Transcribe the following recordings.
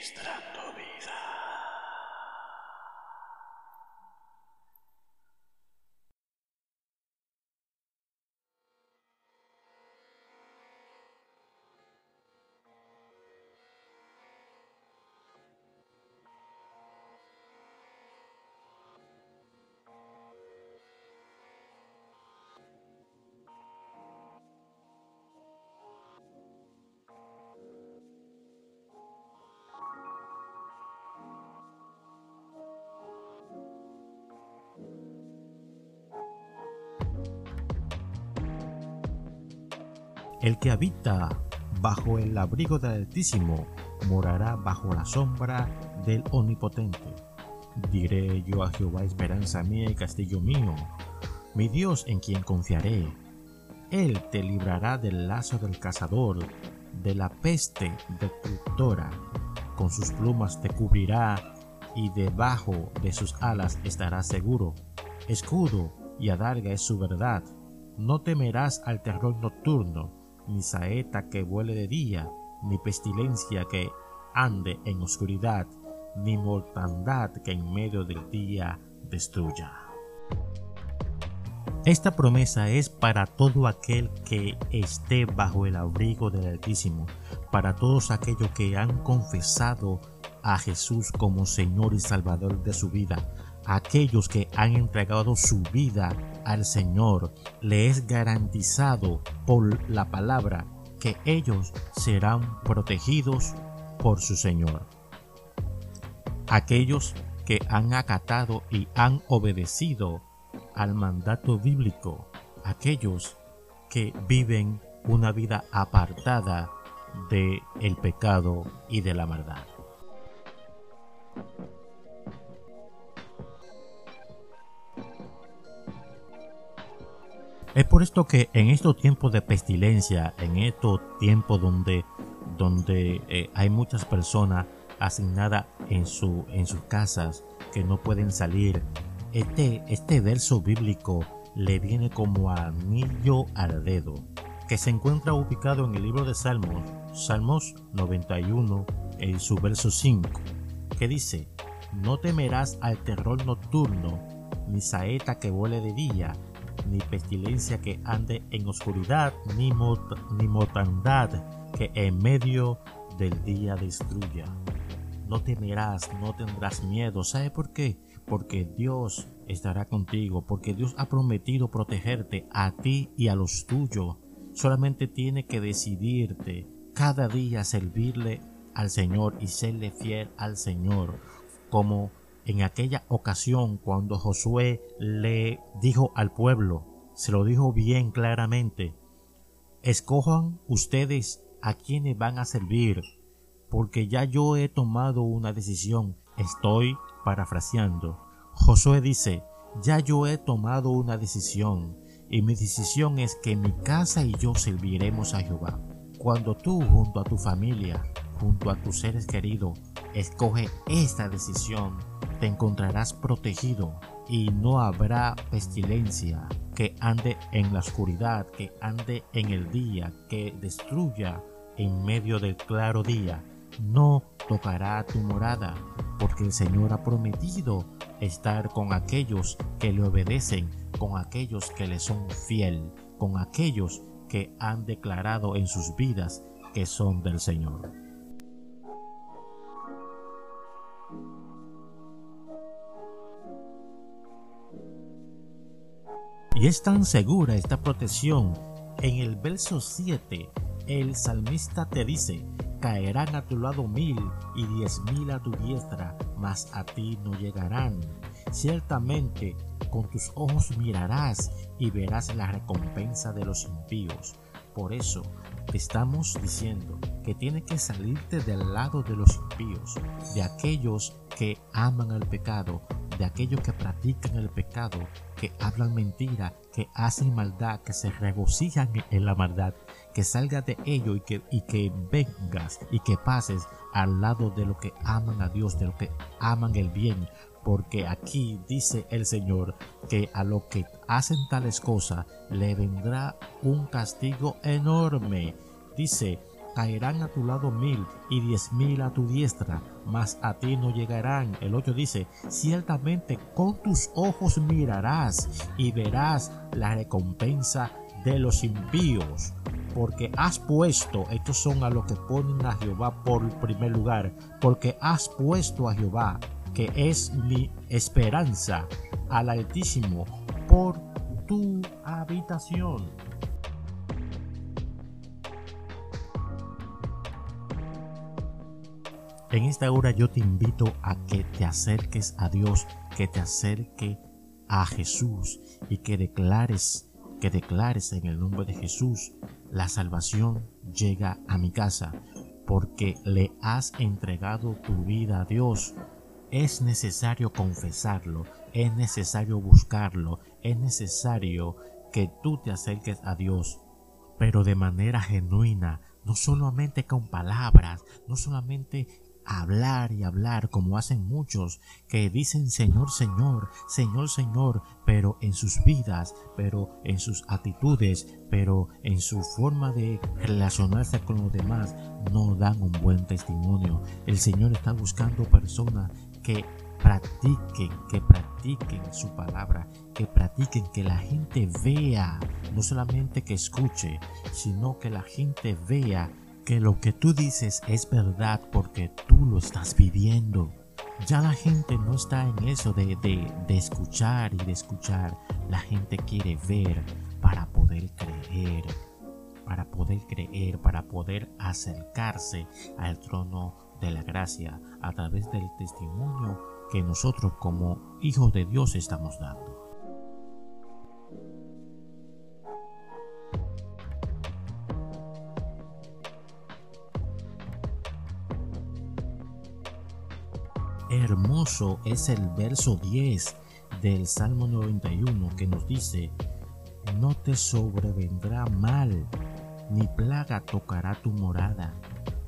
Ministrando vida. El que habita bajo el abrigo del Altísimo morará bajo la sombra del Omnipotente. Diré yo a Jehová esperanza mía y castillo mío, mi Dios en quien confiaré. Él te librará del lazo del cazador, de la peste destructora. Con sus plumas te cubrirá y debajo de sus alas estarás seguro. Escudo y adarga es su verdad. No temerás al terror nocturno, ni saeta que vuele de día, ni pestilencia que ande en oscuridad, ni mortandad que en medio del día destruya. Esta promesa es para todo aquel que esté bajo el abrigo del Altísimo, para todos aquellos que han confesado a Jesús como Señor y Salvador de su vida, aquellos que han entregado su vida al Señor, le es garantizado por la palabra que ellos serán protegidos por su Señor. Aquellos que han acatado y han obedecido al mandato bíblico, aquellos que viven una vida apartada de el pecado y de la maldad. Es por esto que en estos tiempos de pestilencia, en estos tiempos donde, donde eh, hay muchas personas asignadas en, su, en sus casas que no pueden salir, este, este verso bíblico le viene como anillo al dedo, que se encuentra ubicado en el libro de Salmos, Salmos 91, en su verso 5, que dice, no temerás al terror nocturno, ni saeta que vuele de día, ni pestilencia que ande en oscuridad, ni, ni mortandad que en medio del día destruya. No temerás, no tendrás miedo. ¿Sabe por qué? Porque Dios estará contigo, porque Dios ha prometido protegerte a ti y a los tuyos. Solamente tiene que decidirte cada día servirle al Señor y serle fiel al Señor, como en aquella ocasión cuando Josué le dijo al pueblo, se lo dijo bien claramente, escojan ustedes a quienes van a servir, porque ya yo he tomado una decisión. Estoy parafraseando. Josué dice, ya yo he tomado una decisión, y mi decisión es que mi casa y yo serviremos a Jehová. Cuando tú junto a tu familia, junto a tus seres queridos, escoge esta decisión, te encontrarás protegido y no habrá pestilencia que ande en la oscuridad, que ande en el día, que destruya en medio del claro día. No tocará tu morada, porque el Señor ha prometido estar con aquellos que le obedecen, con aquellos que le son fiel, con aquellos que han declarado en sus vidas que son del Señor. Y es tan segura esta protección. En el verso 7, el salmista te dice, caerán a tu lado mil y diez mil a tu diestra, mas a ti no llegarán. Ciertamente con tus ojos mirarás y verás la recompensa de los impíos. Por eso te estamos diciendo que tienes que salirte del lado de los impíos, de aquellos que aman al pecado, de aquellos que practican el pecado, que hablan mentira, que hacen maldad, que se regocijan en la maldad, que salgas de ello y que, y que vengas y que pases al lado de lo que aman a Dios, de lo que aman el bien, porque aquí dice el Señor que a lo que hacen tales cosas le vendrá un castigo enorme. Dice caerán a tu lado mil y diez mil a tu diestra, mas a ti no llegarán. El 8 dice, ciertamente con tus ojos mirarás y verás la recompensa de los impíos, porque has puesto, estos son a los que ponen a Jehová por primer lugar, porque has puesto a Jehová, que es mi esperanza, al Altísimo, por tu habitación. En esta hora yo te invito a que te acerques a Dios, que te acerque a Jesús y que declares, que declares en el nombre de Jesús, la salvación llega a mi casa, porque le has entregado tu vida a Dios. Es necesario confesarlo, es necesario buscarlo, es necesario que tú te acerques a Dios, pero de manera genuina, no solamente con palabras, no solamente hablar y hablar como hacen muchos que dicen Señor, Señor, Señor, Señor, pero en sus vidas, pero en sus actitudes, pero en su forma de relacionarse con los demás, no dan un buen testimonio. El Señor está buscando personas que practiquen, que practiquen su palabra, que practiquen, que la gente vea, no solamente que escuche, sino que la gente vea que lo que tú dices es verdad porque tú lo estás viviendo. Ya la gente no está en eso de, de, escuchar y de escuchar. La gente quiere ver para poder creer, para poder creer, para poder acercarse al trono de la gracia a través del testimonio que nosotros como hijos de Dios estamos dando. Hermoso es el verso 10 del Salmo 91 que nos dice, no te sobrevendrá mal, ni plaga tocará tu morada.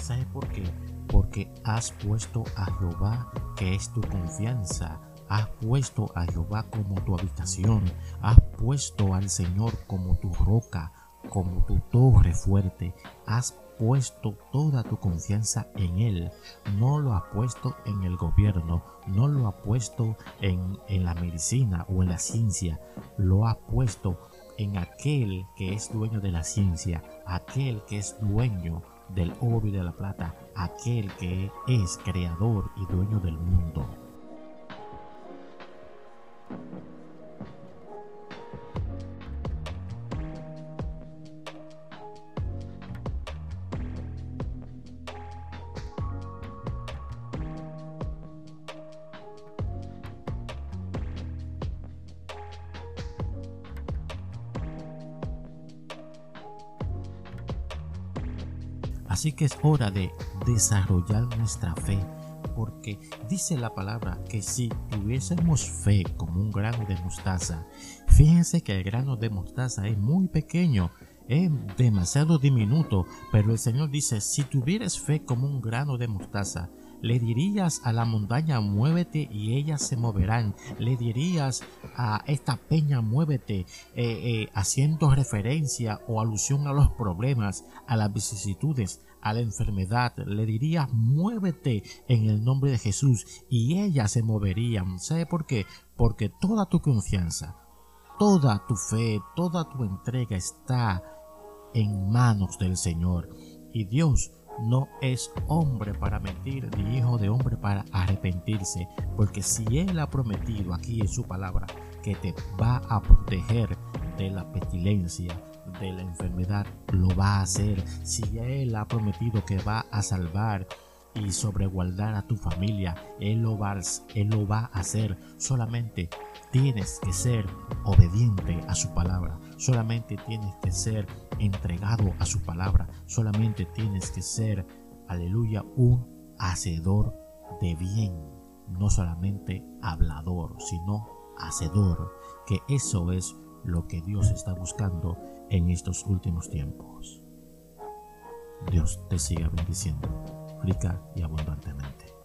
¿Sabe por qué? Porque has puesto a Jehová, que es tu confianza, has puesto a Jehová como tu habitación, has puesto al Señor como tu roca, como tu torre fuerte, has puesto toda tu confianza en Él, no lo ha puesto en el gobierno, no lo ha puesto en, en la medicina o en la ciencia, lo ha puesto en aquel que es dueño de la ciencia, aquel que es dueño del oro y de la plata, aquel que es creador y dueño del mundo. Así que es hora de desarrollar nuestra fe, porque dice la palabra que si tuviésemos fe como un grano de mostaza, fíjense que el grano de mostaza es muy pequeño, es demasiado diminuto, pero el Señor dice, si tuvieras fe como un grano de mostaza, le dirías a la montaña muévete y ellas se moverán. Le dirías a esta peña muévete eh, eh, haciendo referencia o alusión a los problemas, a las vicisitudes, a la enfermedad. Le dirías muévete en el nombre de Jesús y ellas se moverían. ¿Sabe por qué? Porque toda tu confianza, toda tu fe, toda tu entrega está en manos del Señor. Y Dios no es hombre para mentir, ni hijo de hombre para arrepentirse, porque si Él ha prometido aquí en su palabra que te va a proteger de la pestilencia, de la enfermedad, lo va a hacer. Si Él ha prometido que va a salvar y sobreguardar a tu familia, Él lo va, Él lo va a hacer. Solamente tienes que ser obediente a su palabra. Solamente tienes que ser entregado a su palabra. Solamente tienes que ser, aleluya, un hacedor de bien. No solamente hablador, sino hacedor. Que eso es lo que Dios está buscando en estos últimos tiempos. Dios te siga bendiciendo rica y abundantemente.